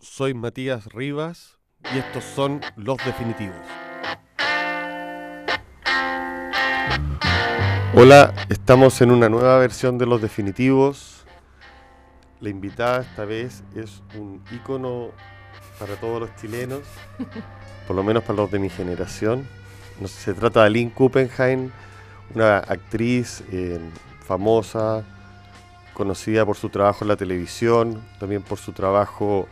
soy Matías Rivas y estos son Los Definitivos. Hola, estamos en una nueva versión de Los Definitivos. La invitada esta vez es un ícono para todos los chilenos, por lo menos para los de mi generación. se trata de Lynn Kuppenheim, una actriz eh, famosa, conocida por su trabajo en la televisión, también por su trabajo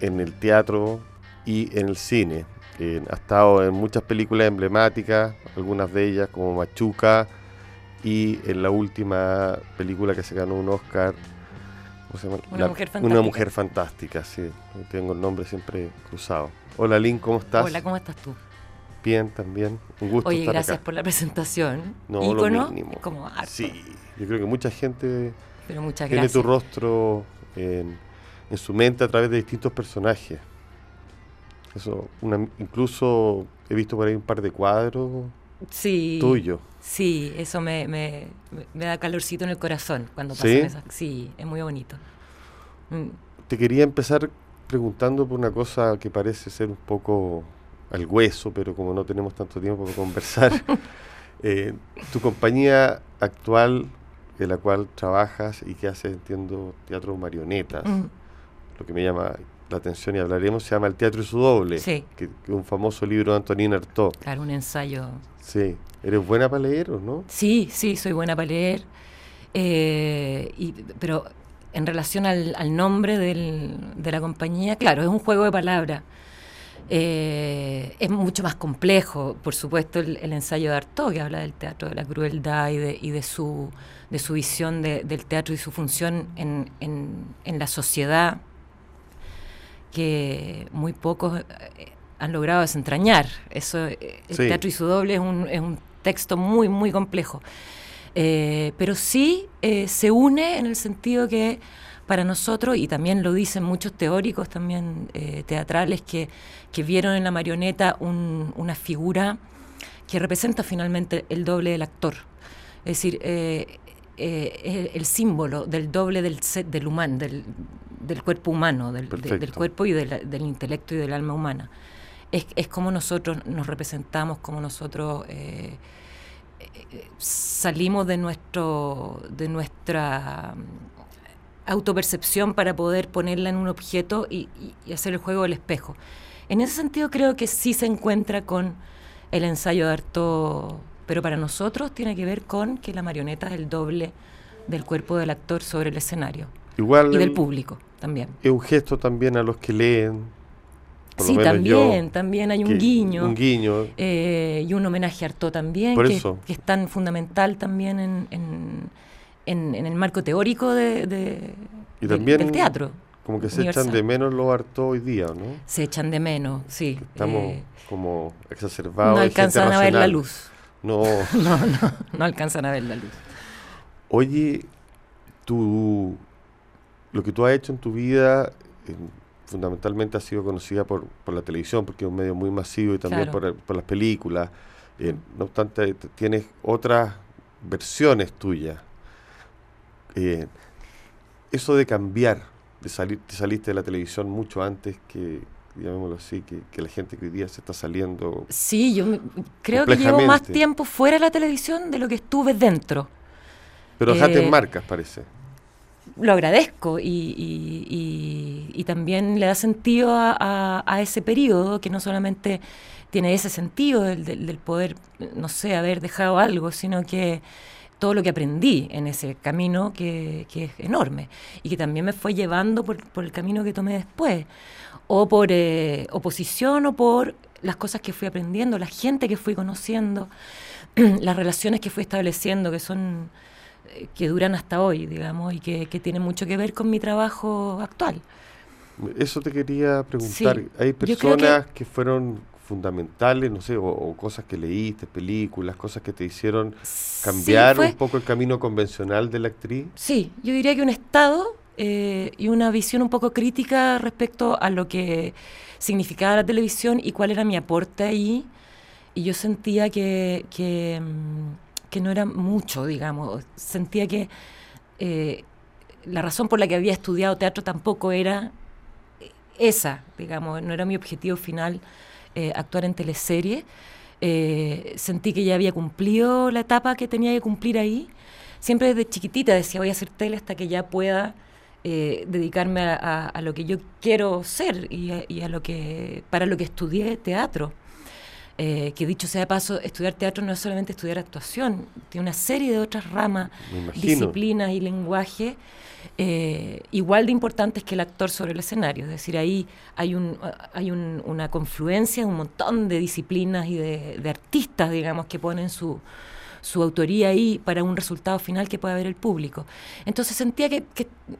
en el teatro y en el cine. Eh, ha estado en muchas películas emblemáticas, algunas de ellas como Machuca y en la última película que se ganó un Oscar, Una, mujer fantástica. Una mujer fantástica, sí, tengo el nombre siempre cruzado. Hola Lynn, ¿cómo estás? Hola, ¿cómo estás tú? Bien, también. Un gusto Oye, estar gracias por la presentación. No, Ícono, lo mínimo. como harto. Sí, yo creo que mucha gente Pero muchas tiene gracias. tu rostro en, en su mente a través de distintos personajes. Eso, una, incluso he visto por ahí un par de cuadros sí, tuyos. Sí, eso me, me, me da calorcito en el corazón cuando ¿Sí? pasan esas. Sí, es muy bonito. Mm, Te quería empezar preguntando por una cosa que parece ser un poco al hueso, pero como no tenemos tanto tiempo para conversar, eh, tu compañía actual en la cual trabajas y que hace, entiendo, teatro marionetas, mm, lo que me llama la atención y hablaremos, se llama El Teatro y su Doble, Sí. que, un famoso libro de Antonín Artaud. claro, un ensayo. Sí, ¿eres buena para leer o no? Sí, sí, soy buena para leer. eh, y, pero en relación al, al nombre del- de la compañía, claro, es un juego de palabras. Eh, es mucho más complejo, por supuesto, el, el ensayo de Artaud, que habla del teatro de la crueldad y de, y de, su, de su visión de- del teatro y su función en, en- en la sociedad, que muy pocos eh, han logrado desentrañar. Eso, eh, el Sí. teatro y su doble es un, es un texto muy, muy complejo. Eh, pero sí eh, se une en el sentido que para nosotros, y también lo dicen muchos teóricos también eh, teatrales que, que vieron en la marioneta un- una figura que representa finalmente el doble del actor. Es decir, eh, es el símbolo del doble del, del humano, del, del cuerpo humano, del, de- del cuerpo y de la- del intelecto y del alma humana. Es, es como nosotros nos representamos, como nosotros eh, eh, salimos de nuestro de nuestra mm, autopercepción para poder ponerla en un objeto y, y- hacer el juego del espejo. En ese sentido creo que sí se encuentra con el ensayo de Artaud, pero para nosotros tiene que ver con que la marioneta es el doble del cuerpo del actor sobre el escenario Igual y del público también. es un gesto también a los que leen. por lo Sí, yo, también, también hay un guiño. Un guiño. eh, y un homenaje a Artaud también, que, que es tan fundamental también en, en, en- en el marco teórico de, de- Y del- también del teatro. Como que se universal. echan de menos los hartos hoy día, ¿no? Se echan de menos, sí. Estamos eh, como exacerbados. no alcanzan a ver la luz. No. No, no, no alcanzan a ver la luz. Oye, tú, lo que tú has hecho en tu vida eh, fundamentalmente ha sido conocida por, por la televisión, porque es un medio muy masivo y también Claro. por, por las películas. Eh, no obstante, tienes otras versiones tuyas. Eh, eso de cambiar, de salir, te saliste de la televisión mucho antes que, llamémoslo así, que, que la gente que hoy día se está saliendo. Sí, yo me- creo que llevo más tiempo fuera de la televisión de lo que estuve dentro. Pero dejaste Eh, marcas, parece. lo agradezco y, y- y- y también le da sentido a, a- a ese periodo que no solamente tiene ese sentido del, del- del poder, no sé, haber dejado algo, sino que todo lo que aprendí en ese camino que, que es enorme y que también me fue llevando por, por el camino que tomé después, o por eh, oposición o por las cosas que fui aprendiendo, la gente que fui conociendo, las relaciones que fui estableciendo, que son eh, que duran hasta hoy, digamos, y que, que tienen mucho que ver con mi trabajo actual. Eso te quería preguntar. Sí, ¿Hay personas que... fueron fundamentales, no sé, o, o cosas que leíste, películas, cosas que te hicieron cambiar Sí, fue- un poco el camino convencional de la actriz? Sí, yo diría que un estado eh, y una visión un poco crítica respecto a lo que significaba la televisión y cuál era mi aporte ahí. Y yo sentía que, que, mm, que no era mucho, digamos. Sentía que eh, la razón por la que había estudiado teatro tampoco era esa, digamos, no era mi objetivo final eh, actuar en teleserie. Eh, sentí que ya había cumplido la etapa que tenía que cumplir ahí. Siempre desde chiquitita decía voy a hacer tele hasta que ya pueda eh, dedicarme a, lo que yo quiero ser y, a, lo que para lo que estudié teatro. que dicho sea de paso, estudiar teatro no es solamente estudiar actuación, tiene una serie de otras ramas, disciplinas y lenguaje eh, igual de importantes que el actor sobre el escenario. Es decir, ahí hay, un, hay una confluencia, un montón de disciplinas y de, artistas, digamos, que ponen su, su autoría ahí para un resultado final que pueda ver el público. Entonces sentía que,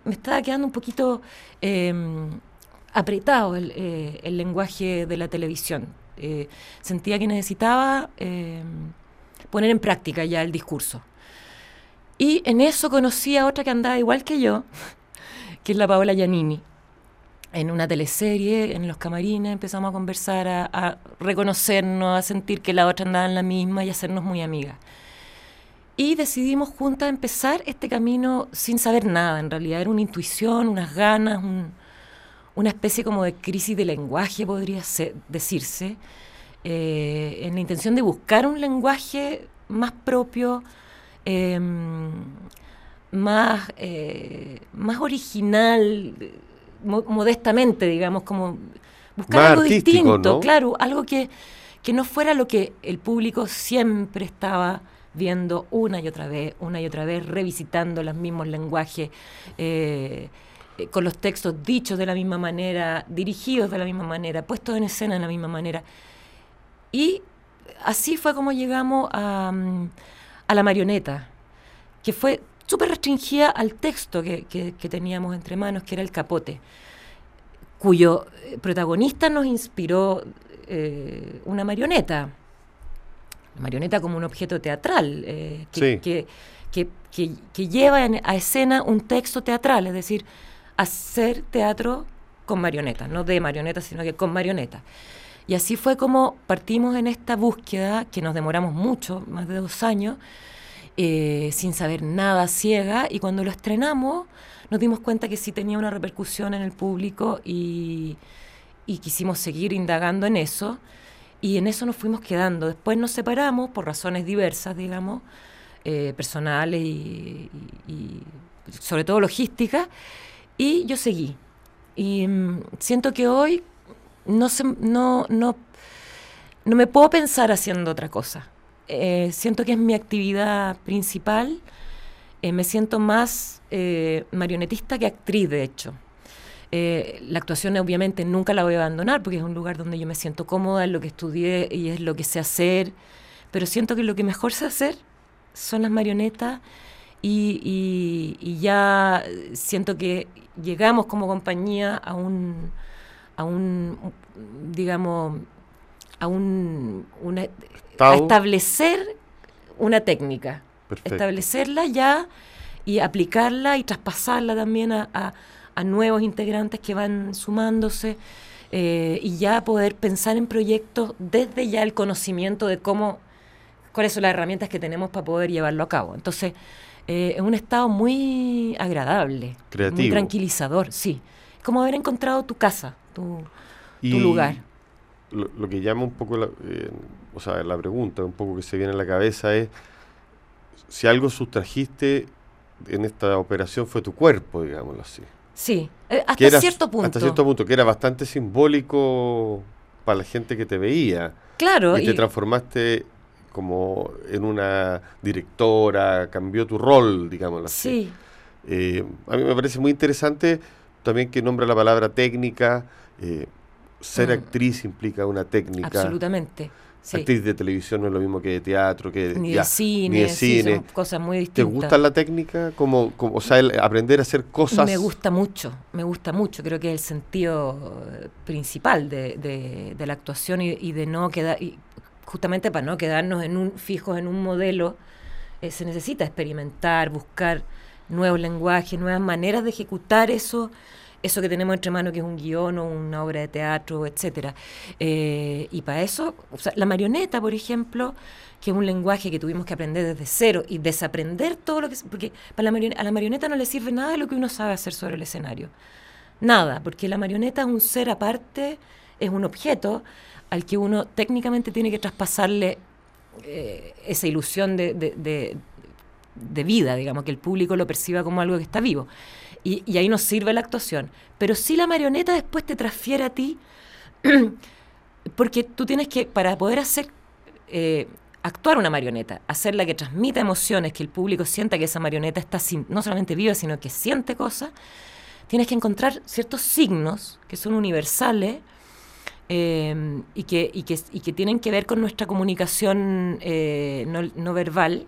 me estaba quedando un poquito em, apretado eh, el, lenguaje de la televisión. Eh, sentía que necesitaba em, poner en práctica ya el discurso. Y en eso conocí a otra que andaba igual que yo, que es la Paola Giannini. En una teleserie, en los camarines, empezamos a conversar, a, reconocernos, a sentir que la otra andaba en la misma y hacernos muy amigas. Y decidimos juntas empezar este camino sin saber nada, en realidad. Era una intuición, unas ganas, una especie como de crisis de lenguaje, podría decirse, eh, en la intención de buscar un lenguaje más propio, Em, más, eh, más original, modestamente, digamos, como buscar algo distinto, claro, algo que, que no fuera lo que el público siempre estaba viendo una y otra vez, una y otra vez, revisitando los mismos lenguajes, eh, eh, con los textos dichos de la misma manera, dirigidos de la misma manera, puestos en escena de la misma manera. Y así fue como llegamos a, mm, a la marioneta, que fue súper restringida al texto que, teníamos entre manos, que era el capote, cuyo protagonista nos inspiró eh, una marioneta, marioneta como un objeto teatral, eh, que, que, lleva a escena un texto teatral, es decir, hacer teatro con marionetas, no de marionetas, sino que con marionetas. Y así fue como partimos en esta búsqueda, que nos demoramos mucho, más de dos años, eh, sin saber nada, ciega, y cuando lo estrenamos nos dimos cuenta que sí tenía una repercusión en el público y, quisimos seguir indagando en eso, y en eso nos fuimos quedando. Después nos separamos por razones diversas, digamos, eh, personales y, sobre todo logísticas, y yo seguí. Y mm, siento que hoy no, no, no, no me puedo pensar haciendo otra cosa. Eh, siento que es mi actividad principal. Eh, me siento más marionetista que actriz, de hecho. La actuación obviamente nunca la voy a abandonar porque es un lugar donde yo me siento cómoda, es lo que estudié y es lo que sé hacer, pero siento que lo que mejor sé hacer son las marionetas y, y ya siento que llegamos como compañía a un, a un digamos, a un, una, establecer una técnica, establecerla ya y aplicarla y traspasarla también a, nuevos integrantes que van sumándose eh, y ya poder pensar en proyectos desde ya el conocimiento de cómo, cuáles son las herramientas que tenemos para poder llevarlo a cabo. Entonces, eh, es un estado muy agradable, muy tranquilizador, sí. Como haber encontrado tu casa, tu, tu lugar. Lo, que llama un poco la, eh, o sea, la pregunta un poco que se viene a la cabeza es si algo sustrajiste en esta operación fue tu cuerpo, digámoslo así. Sí, eh, hasta cierto punto. Hasta cierto punto, que era bastante simbólico para la gente que te veía. Claro. Y, te transformaste como en una directora, cambió tu rol, digámoslo así. Sí. Eh, a mí me parece muy interesante también que nombra la palabra técnica. Eh, ser mm. actriz implica una técnica. Absolutamente. Actriz de televisión no es lo mismo que de teatro, que ni, de, cine, ni cine. cosas muy distintas. ¿Te gusta la técnica? Como, como, o sea, aprender a hacer cosas. Me gusta mucho, me gusta mucho. Creo que es el sentido principal de, de, la actuación y, de no quedar, y justamente para no quedarnos en un fijos en un modelo, eh, se necesita experimentar, buscar nuevos lenguajes, nuevas maneras de ejecutar eso eso que tenemos entre manos, que es un guion o una obra de teatro, etcétera. Eh, y para eso, la marioneta, por ejemplo, que es un lenguaje que tuvimos que aprender desde cero y desaprender todo lo que... Porque para la a la marioneta no le sirve nada de lo que uno sabe hacer sobre el escenario. nada, porque la marioneta es un ser aparte, es un objeto al que uno técnicamente tiene que traspasarle eh, esa ilusión de, de, vida, digamos, que el público lo perciba como algo que está vivo. Y, y ahí nos sirve la actuación. Pero si la marioneta después te transfiere a ti, porque tú tienes que, para poder hacer... Eh, actuar una marioneta, hacerla que transmita emociones, que el público sienta que esa marioneta está no solamente viva, sino que siente cosas, tienes que encontrar ciertos signos que son universales eh, y, que, y, que, y, que, tienen que ver con nuestra comunicación eh, no, verbal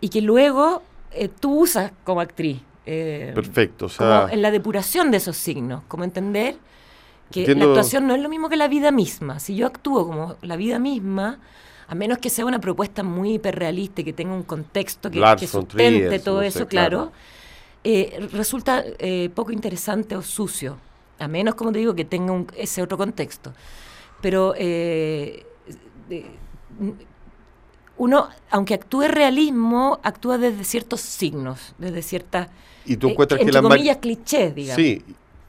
y que luego eh, tú usas como actriz. Perfecto, o sea... en la depuración de esos signos, como entender que la actuación no es lo mismo que la vida misma. Si yo actúo como la vida misma, a menos que sea una propuesta muy hiperrealista y que tenga un contexto que, sustente todo eso, claro, eh, resulta eh, poco interesante o sucio, a menos, como te digo, que tenga ese otro contexto. Pero eh, uno, aunque actúe realismo, actúa desde ciertos signos, desde ciertas, y tú encuentras que comillas, clichés, digamos. Sí,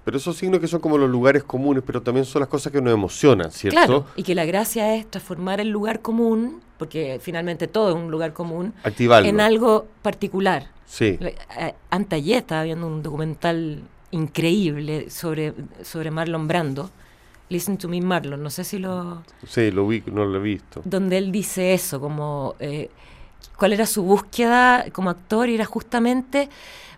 pero esos signos que son como los lugares comunes, pero también son las cosas que nos emocionan, ¿cierto? Claro, y que la gracia es transformar el lugar común, porque finalmente todo es un lugar común, en algo particular. Sí. Eh, Antayé estaba viendo un documental increíble sobre, sobre Marlon Brando. Listen to me, Marlon. No sé si lo. Sí, lo vi, no lo he visto. Donde él dice eso, como. Eh, ¿Cuál era su búsqueda como actor? Y era justamente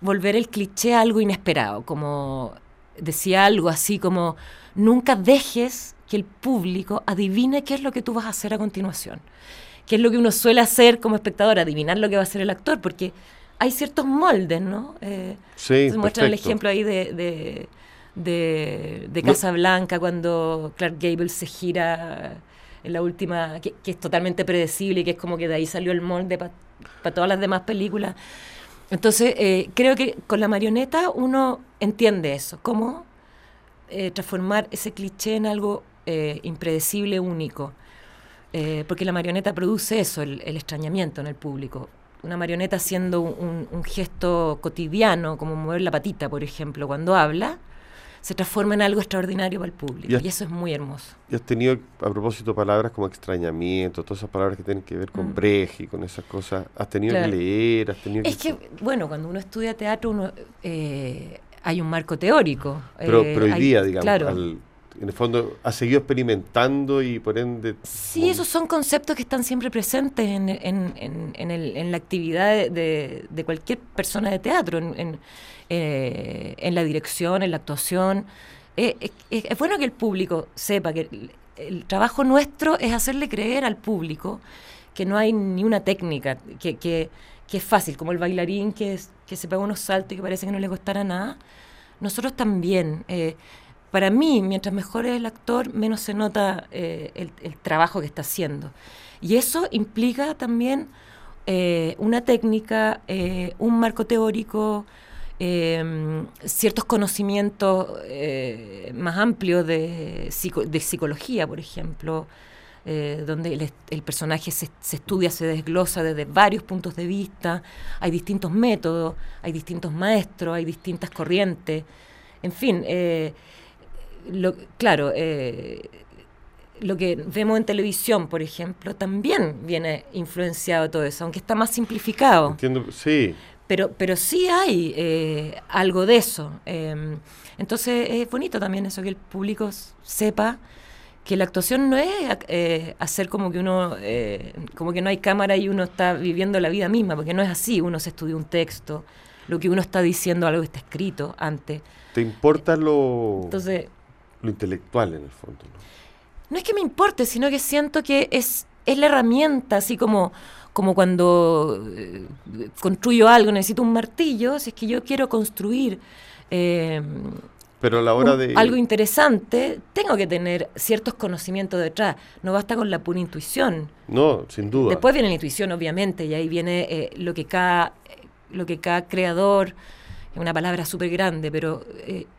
volver el cliché a algo inesperado, como decía algo así como, nunca dejes que el público adivine qué es lo que tú vas a hacer a continuación. ¿Qué es lo que uno suele hacer como espectador? Adivinar lo que va a hacer el actor, porque hay ciertos moldes, ¿no? Eh, sí, se muestra el ejemplo ahí de, de, de, Casa Blanca cuando Clark Gable se gira en la última, que, es totalmente predecible y que es como que de ahí salió el molde para todas las demás películas. Entonces, eh, creo que con la marioneta uno entiende eso, cómo eh, transformar ese cliché en algo eh, impredecible, único. porque la marioneta produce eso, el, extrañamiento en el público. Una marioneta haciendo un, gesto cotidiano, como mover la patita, por ejemplo, cuando habla, se transforma en algo extraordinario para el público. Y, eso es muy hermoso. Y has tenido, a propósito, palabras como extrañamiento, todas esas palabras que tienen que ver con mm. Brecht y con esas cosas. ¿Has tenido que leer? Has tenido es que, bueno, cuando uno estudia teatro, uno eh, hay un marco teórico. Pero, eh, hoy día, digamos, en el fondo, ha seguido experimentando y por ende... Sí, esos son conceptos que están siempre presentes en, en, en, el, la actividad de, de, cualquier persona de teatro, en, eh, en la dirección, en la actuación. Eh, eh, es bueno que el público sepa que el, trabajo nuestro es hacerle creer al público que no hay ni una técnica, que, que, es fácil, como el bailarín que, que se pega unos saltos y que parece que no le costara nada. Nosotros también. para mí, mientras mejor es el actor, menos se nota el, trabajo que está haciendo. Y eso implica también una técnica, un marco teórico, eh, ciertos conocimientos eh, más amplios de, psicología, por ejemplo, eh, donde el, personaje se, estudia, se desglosa desde varios puntos de vista, hay distintos métodos, hay distintos maestros, hay distintas corrientes, en fin, eh, claro, lo que vemos en televisión, por ejemplo, también viene influenciado todo eso, aunque está más simplificado. Entiendo, sí. Pero, pero sí hay eh, algo de eso. Em, entonces es bonito también eso, que el público sepa que la actuación no es eh, hacer como que uno, eh, como que no hay cámara y uno está viviendo la vida misma, porque no es así, uno se estudia un texto, lo que uno está diciendo, algo está escrito antes. ¿Te importa lo, Entonces, lo intelectual en el fondo? ¿no? no es que me importe, sino que siento que es, es la herramienta, así como como cuando eh, construyo algo, necesito un martillo, si es que yo quiero construir eh, Pero a la hora de... algo interesante, tengo que tener ciertos conocimientos detrás, no basta con la pura intuición. No, sin duda. Después viene la intuición, obviamente, y ahí viene eh, lo, que cada, lo que cada creador, es una palabra súper grande, pero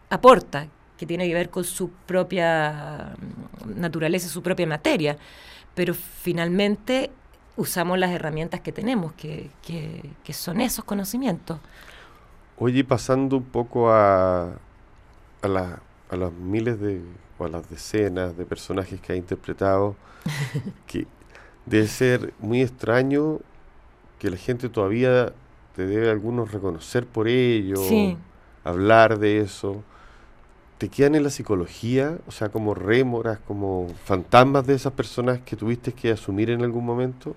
aporta, que tiene que ver con su propia mm, naturaleza, su propia materia. Pero finalmente usamos las herramientas que tenemos, que, que, son esos conocimientos. Oye, pasando un poco a, a, la, a las miles de, o a las decenas de personajes que ha interpretado, que debe ser muy extraño que la gente todavía te debe algunos reconocer por ello, hablar de eso. ¿Te quedan en la psicología, o sea, como rémoras, como fantasmas de esas personas que tuviste que asumir en algún momento?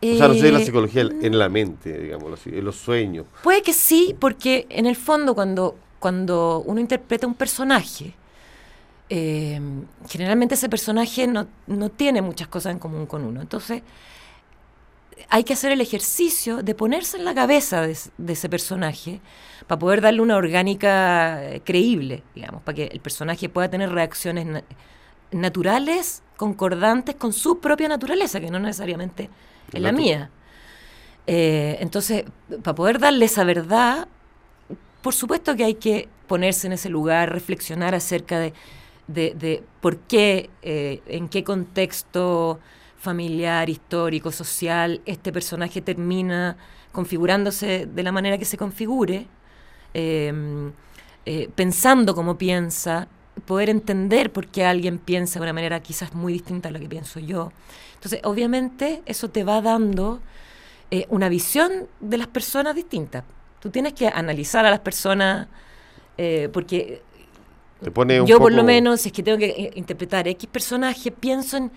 o sea, no sé, la eh, psicología en la mente, digamos, en los sueños. Puede que sí, porque en el fondo cuando, cuando uno interpreta un personaje, eh, generalmente ese personaje no, no, tiene muchas cosas en común con uno. Entonces, hay que hacer el ejercicio de ponerse en la cabeza de, ese personaje para poder darle una orgánica eh, creíble, digamos, para que el personaje pueda tener reacciones naturales, concordantes con su propia naturaleza, que no necesariamente es la mía. Eh, entonces, para poder darle esa verdad, por supuesto que hay que ponerse en ese lugar, reflexionar acerca de, de, por qué, eh, en qué contexto familiar, histórico, social, este personaje termina configurándose de la manera que se configure, em, eh, pensando como piensa, poder entender por qué alguien piensa de una manera quizás muy distinta a la que pienso yo. Entonces, obviamente, eso te va dando eh, una visión de las personas distintas. Tú tienes que analizar a las personas, eh, porque yo por lo menos, si es que tengo que interpretar X personaje, pienso en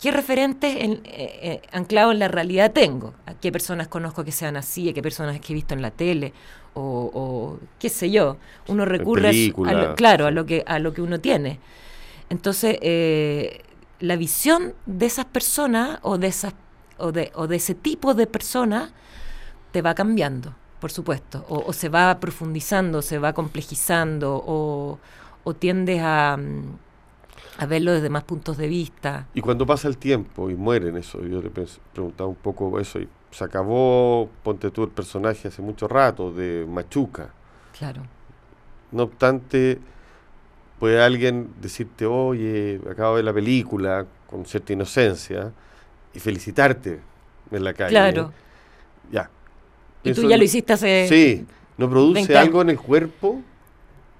qué referentes en, eh, eh, anclados en la realidad tengo, a qué personas conozco que sean así, a qué personas que he visto en la tele, o, qué sé yo. Uno recurre a, lo, claro, a lo que a lo que uno tiene. Entonces, eh, la visión de esas personas o de esas o de, o de ese tipo de personas te va cambiando, por supuesto, o, se va profundizando, se va complejizando, o, o tiendes a mm, a verlo desde más puntos de vista. Y cuando pasa el tiempo y mueren eso, yo te preguntaba un poco eso, y se acabó, ponte tú el personaje hace mucho rato, de Machuca. Claro. No obstante, puede alguien decirte, oye, acabo de ver la película con cierta inocencia, y felicitarte en la calle. Claro. Ya. Y tú ya lo hiciste hace... Sí, ¿no produce algo en el cuerpo?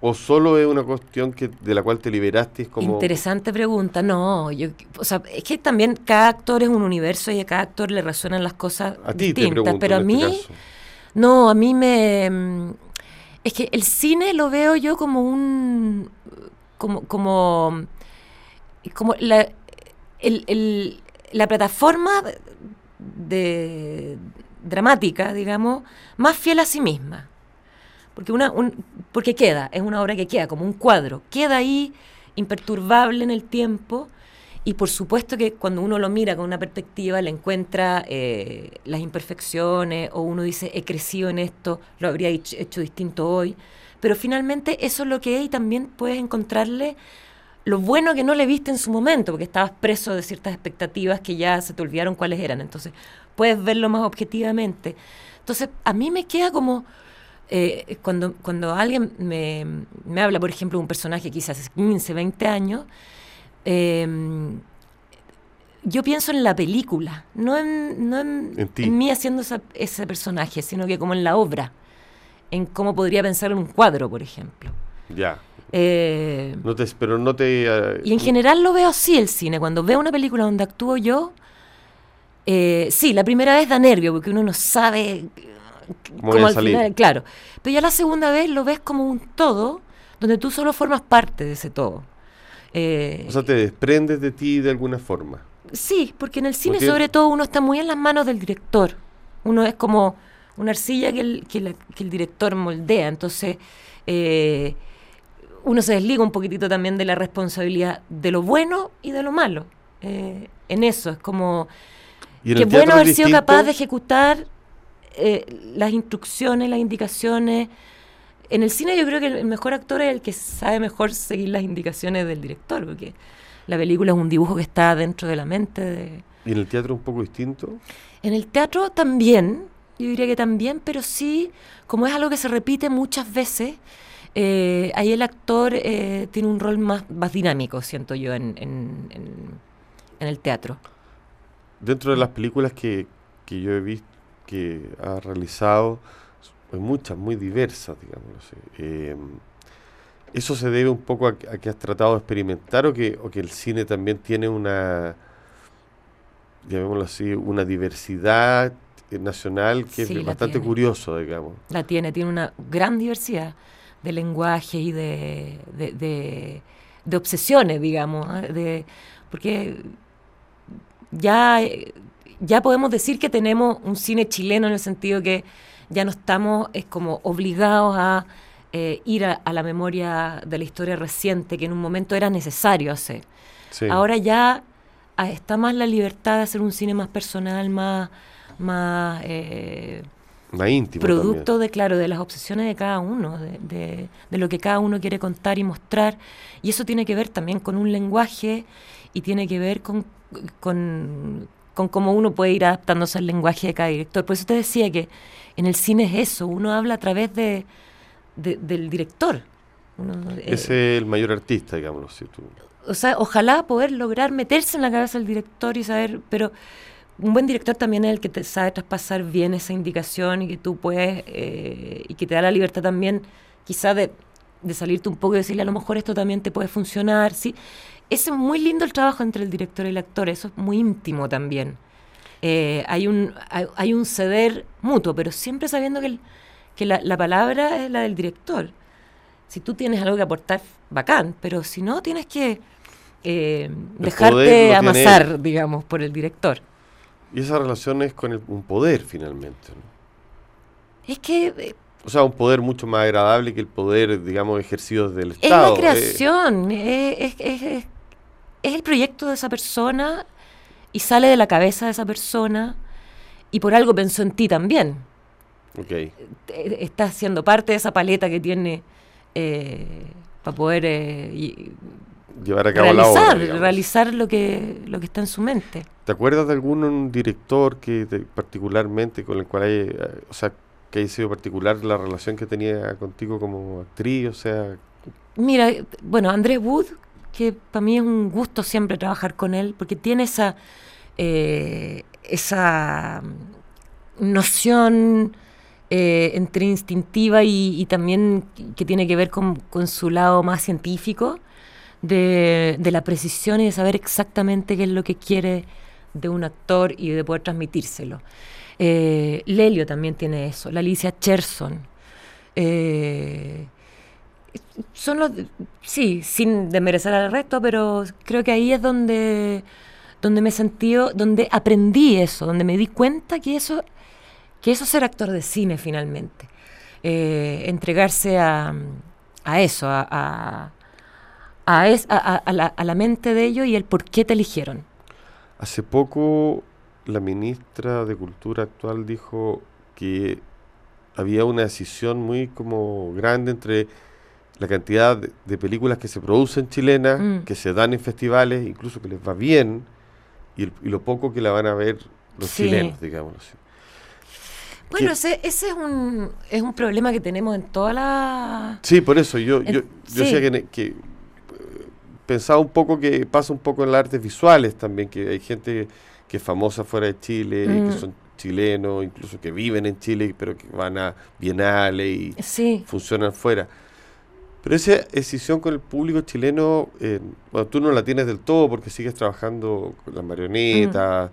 ¿O solo es una cuestión que de la cual te liberaste? Como... Interesante pregunta. No, yo, o sea, es que también cada actor es un universo y a cada actor le resuenan las cosas a ti distintas. pero a este mí, no, a mí me... Mm, es que el cine lo veo yo como un... como... como, como la, el, la plataforma de, dramática, digamos, más fiel a sí misma porque, una, porque queda, es una obra que queda como un cuadro, queda ahí imperturbable en el tiempo y por supuesto que cuando uno lo mira con una perspectiva le encuentra eh, las imperfecciones o uno dice he crecido en esto, lo habría hecho, hecho, distinto hoy, pero finalmente eso es lo que es y también puedes encontrarle lo bueno que no le viste en su momento, porque estabas preso de ciertas expectativas que ya se te olvidaron cuáles eran, entonces puedes verlo más objetivamente. Entonces a mí me queda como eh, cuando, cuando alguien me, me, habla, por ejemplo, de un personaje quizás hace 15, 20 años, em, yo pienso en la película, no en, no en, mí haciendo ese personaje, sino que como en la obra, en cómo podría pensar en un cuadro, por ejemplo. Ya. Eh, no te, pero no te... Eh, y en general lo veo así el cine. Cuando veo una película donde actúo yo, sí, la primera vez da nervio, porque uno no sabe como al final, claro. Pero ya la segunda vez lo ves como un todo, donde tú solo formas parte de ese todo. Eh, o sea, te desprendes de ti de alguna forma. Sí, porque en el cine sobre todo uno está muy en las manos del director. Uno es como una arcilla que el, que, el director moldea. Entonces, eh, uno se desliga un poquitito también de la responsabilidad de lo bueno y de lo malo. Eh, en eso, es como... que bueno haber sido capaz de ejecutar eh, las instrucciones, las indicaciones. En el cine yo creo que el mejor actor es el que sabe mejor seguir las indicaciones del director, porque la película es un dibujo que está dentro de la mente. De... ¿Y en el teatro un poco distinto? En el teatro también, yo diría que también, pero sí, como es algo que se repite muchas veces, eh, ahí el actor eh, tiene un rol más, más dinámico, siento yo, en, en, en, el teatro. Dentro de las películas que, que yo he visto, que ha realizado, muchas, muy diversas, digamos. Eh, ¿Eso se debe un poco a, que has tratado de experimentar o que, o que el cine también tiene una, llamémoslo así, una diversidad nacional que es bastante curioso, digamos? La tiene, tiene una gran diversidad de lenguaje y de, de, de, obsesiones, digamos, ¿eh? de, porque ya, ya podemos decir que tenemos un cine chileno en el sentido que ya no estamos es como obligados a eh, ir a, la memoria de la historia reciente, que en un momento era necesario hacer. Ahora ya ah, está más la libertad de hacer un cine más personal, más... más eh, más íntimo. Producto de, claro, de las obsesiones de cada uno, de, de, lo que cada uno quiere contar y mostrar. Y eso tiene que ver también con un lenguaje y tiene que ver con, con, con cómo uno puede ir adaptándose al lenguaje de cada director. Por eso te decía que en el cine es eso, uno habla a través de, del director. es el mayor artista, digamos. Si tú... O sea, ojalá poder lograr meterse en la cabeza del director y saber, pero un buen director también es el que te sabe traspasar bien esa indicación y que tú puedes, eh, y que te da la libertad también, quizá de, de, salirte un poco y decirle a lo mejor esto también te puede funcionar, ¿sí? Es muy lindo el trabajo entre el director y el actor, eso es muy íntimo también. Eh, hay, un, hay, un ceder mutuo, pero siempre sabiendo que, que la, la, palabra es la del director. Si tú tienes algo que aportar, bacán, pero si no, tienes que eh, dejarte amasar, digamos, por el director. Y esa relación es con un poder, finalmente. Es que... Eh, o sea, un poder mucho más agradable que el poder, digamos, ejercido del Estado. Es la creación, es, es, es, el proyecto de esa persona y sale de la cabeza de esa persona y por algo pensó en ti también. Okay. Estás siendo parte de esa paleta que tiene eh, para poder eh, llevar a cabo realizar, la obra, realizar lo que lo que está en su mente. ¿Te acuerdas de algún director que particularmente con el cual hay, eh, o sea, que haya sido particular la relación que tenía contigo como actriz, o sea, Mira, bueno, Andrés Wood, que para mí es un gusto siempre trabajar con él, porque tiene esa, eh, esa noción eh, entre instintiva y, también que tiene que ver con, su lado más científico, de, la precisión y de saber exactamente qué es lo que quiere de un actor y de poder transmitírselo. Eh, Lelio también tiene eso, la Alicia Cherson. Son los sí sin desmerecer al resto pero creo que ahí es donde donde me sentí donde aprendí eso donde me di cuenta que eso que eso es ser actor de cine finalmente. Eh, entregarse a, a eso a, a, a, la, a la mente de ellos y el por qué te eligieron. Hace poco la ministra de cultura actual dijo que había una decisión muy como grande entre la cantidad de, películas que se producen chilenas, mm. que se dan en festivales, incluso que les va bien, y, lo poco que la van a ver los chilenos, digamos así. Bueno, ese, ese, es, un, es un problema que tenemos en toda la... Sí, por eso yo, yo, yo decía que, que, pensaba un poco que pasa un poco en las artes visuales también, que hay gente que es famosa fuera de Chile, que mm. son chilenos, incluso que viven en Chile, pero que van a bienales y funcionan fuera. Pero esa decisión con el público chileno, eh, bueno, tú no la tienes del todo porque sigues trabajando con las marionetas,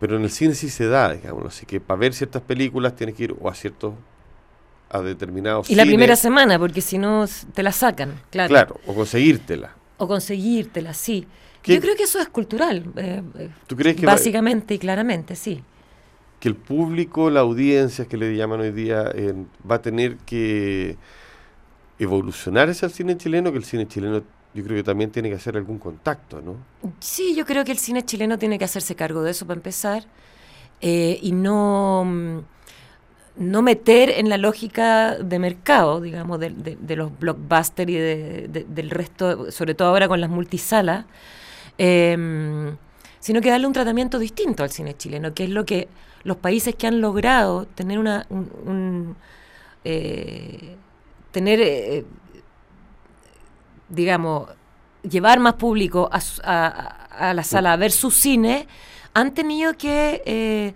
pero en el cine sí se da, digamos. Así que para ver ciertas películas tienes que ir o a ciertos, a determinados Y la primera semana, porque si no te la sacan, claro. Claro, o conseguírtela. O conseguírtela, sí. Yo creo que eso es cultural. Eh, ¿Tú crees que Básicamente y claramente, sí. Que el público, la audiencia que le llaman hoy día, eh, va a tener que evolucionar ese cine chileno, que el cine chileno yo creo que también tiene que hacer algún contacto, ¿no? Sí, yo creo que el cine chileno tiene que hacerse cargo de eso para empezar eh, y no, mm, no meter en la lógica de mercado, digamos, de, de, los blockbusters y de, del resto, sobre todo ahora con las multisalas, em, sino que darle un tratamiento distinto al cine chileno, que es lo que los países que han logrado tener una... Un, eh, tener, eh, digamos, llevar más público a, la sala a ver su cine, han tenido que eh,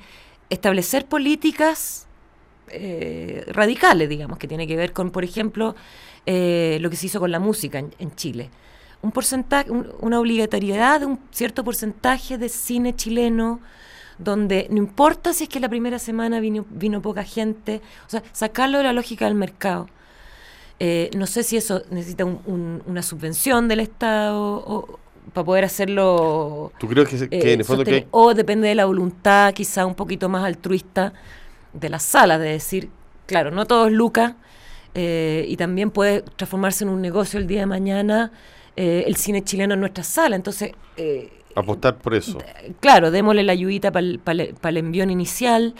establecer políticas eh, radicales, digamos, que tiene que ver con, por ejemplo, eh, lo que se hizo con la música en, Chile. Un porcentaje, una obligatoriedad de un cierto porcentaje de cine chileno, donde no importa si es que la primera semana vino, vino poca gente, o sea, sacarlo de la lógica del mercado. Eh, no sé si eso necesita una subvención del Estado o, para poder hacerlo. ¿Tú crees que, en el fondo que O depende de la voluntad, quizá un poquito más altruista de la sala, de decir, claro, no todo es Lucas, eh, y también puede transformarse en un negocio el día de mañana eh, el cine chileno en nuestra sala. Entonces. Eh, Apostar por eso. Claro, démosle la ayudita para el envión inicial.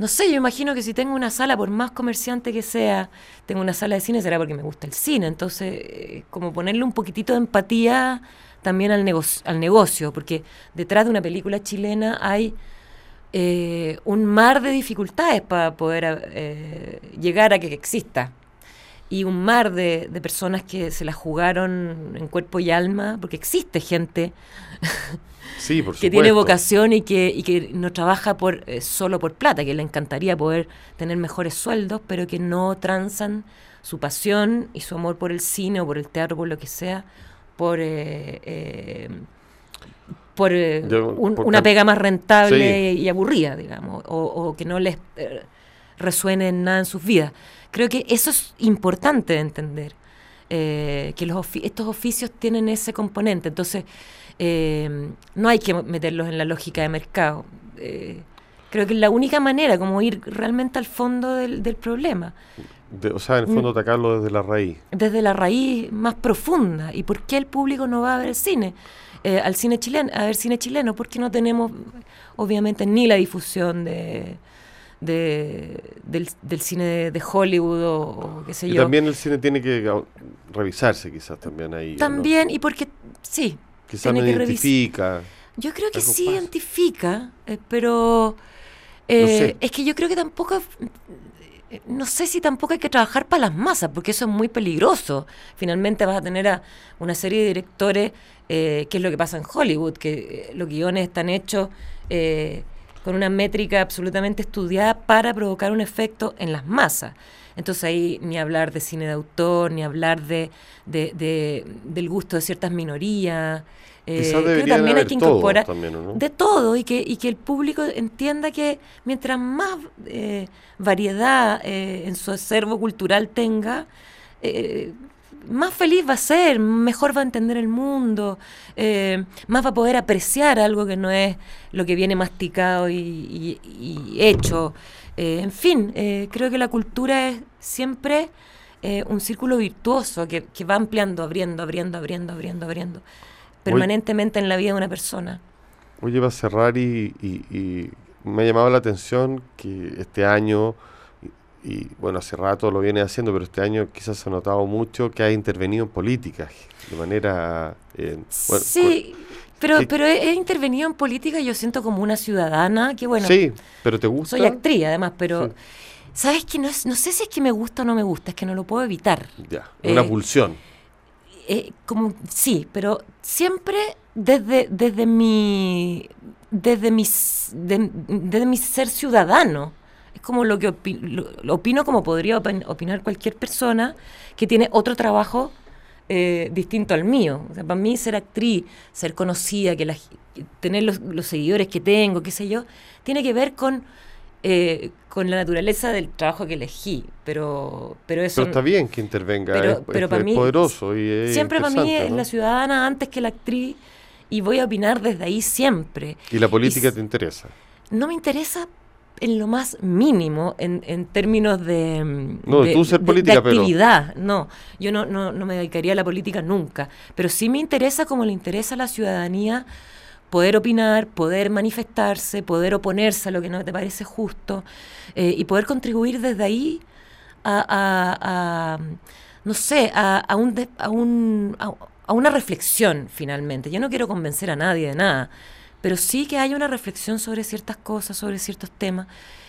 No sé, yo imagino que si tengo una sala, por más comerciante que sea, tengo una sala de cine, será porque me gusta el cine. Entonces, como ponerle un poquitito de empatía también al, negocio, al negocio, porque detrás de una película chilena hay eh, un mar de dificultades para poder eh, llegar a que exista. Y un mar de, personas que se la jugaron en cuerpo y alma, porque existe gente que tiene vocación y que, y que no trabaja por, eh, solo por plata, que le encantaría poder tener mejores sueldos, pero que no transan su pasión y su amor por el cine o por el teatro, por lo que sea, por por, eh, una pega más rentable y aburrida, digamos, o, que no les eh, resuene nada en sus vidas. Creo que eso es importante de entender, eh, que los estos oficios tienen ese componente, entonces no hay que meterlos en la lógica de mercado. creo que es la única manera, como ir realmente al fondo del, problema. o sea, en el fondo mm. atacarlo desde la raíz. Desde la raíz más profunda. ¿Y por qué el público no va a ver el cine? Eh, al cine chileno, a ver cine chileno, porque no tenemos obviamente ni la difusión de, del, cine de, Hollywood o, qué sé y yo. También el cine tiene que revisarse quizás también ahí. También, y porque sí. Quizás no identifica. Yo creo que sí identifica, eh, pero eh, es que yo creo que tampoco no sé si tampoco hay que trabajar para las masas, porque eso es muy peligroso. Finalmente vas a tener a una serie de directores, eh, que es lo que pasa en Hollywood, que eh, los guiones están hechos eh, con una métrica absolutamente estudiada para provocar un efecto en las masas. Entonces ahí ni hablar de cine de autor, ni hablar de, del gusto de ciertas minorías. Eh, también hay que incorporar de todo y que, y que el público entienda que mientras más eh, variedad eh, en su acervo cultural tenga, eh, más feliz va a ser, mejor va a entender el mundo, más va a poder apreciar algo que no es lo que viene masticado y, hecho. en fin, creo que la cultura es siempre un círculo virtuoso que, que va ampliando, abriendo, abriendo, abriendo, abriendo, abriendo permanentemente en la vida de una persona. Oye, va a cerrar y, me ha llamado la atención que este año, y, bueno, hace rato lo viene haciendo, pero este año quizás se ha notado mucho que ha intervenido en políticas de manera... Eh, sí. Pero, pero he, intervenido en política, yo siento como una ciudadana, que bueno. Sí, pero te gusta. Soy actriz, además, pero. ¿Sabes que no, no sé si es que me gusta o no me gusta, es que no lo puedo evitar. Ya, una eh, pulsión. Eh, como sí, pero siempre desde, desde mi desde mi, desde mi ser ciudadano. Es como lo que opino, como podría opinar cualquier persona que tiene otro trabajo eh, distinto al mío. O sea, para mí ser actriz, ser conocida, que tener los, los, seguidores que tengo, qué sé yo, tiene que ver con eh, con la naturaleza del trabajo que elegí, pero pero eso... Pero está bien que intervenga, pero, es, para mí, poderoso y Siempre para mí es la ciudadana antes que la actriz y voy a opinar desde ahí siempre. ¿Y la política te interesa? No me interesa en lo más mínimo en, en términos de, no, tú ser política, actividad. No, yo no, no, no me dedicaría a la política nunca, pero sí me interesa como le interesa a la ciudadanía poder opinar, poder manifestarse, poder oponerse a lo que no te parece justo eh, y poder contribuir desde ahí a, no sé, a, un, a, un, a, una reflexión finalmente. Yo no quiero convencer a nadie de nada, pero sí que haya una reflexión sobre ciertas cosas, sobre ciertos temas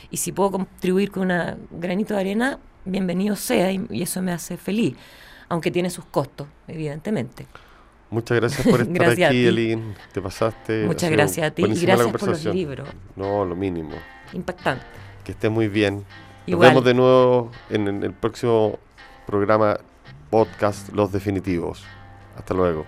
y si puedo contribuir con un granito de arena, bienvenido sea y eso me hace feliz, aunque tiene sus costos, evidentemente. Muchas gracias por estar aquí, Elin. Te pasaste. Muchas gracias a ti y gracias por los libros. No, lo mínimo. Impactante. Que esté muy bien. Nos Igual. vemos de nuevo en, en el próximo programa podcast Los Definitivos. Hasta luego.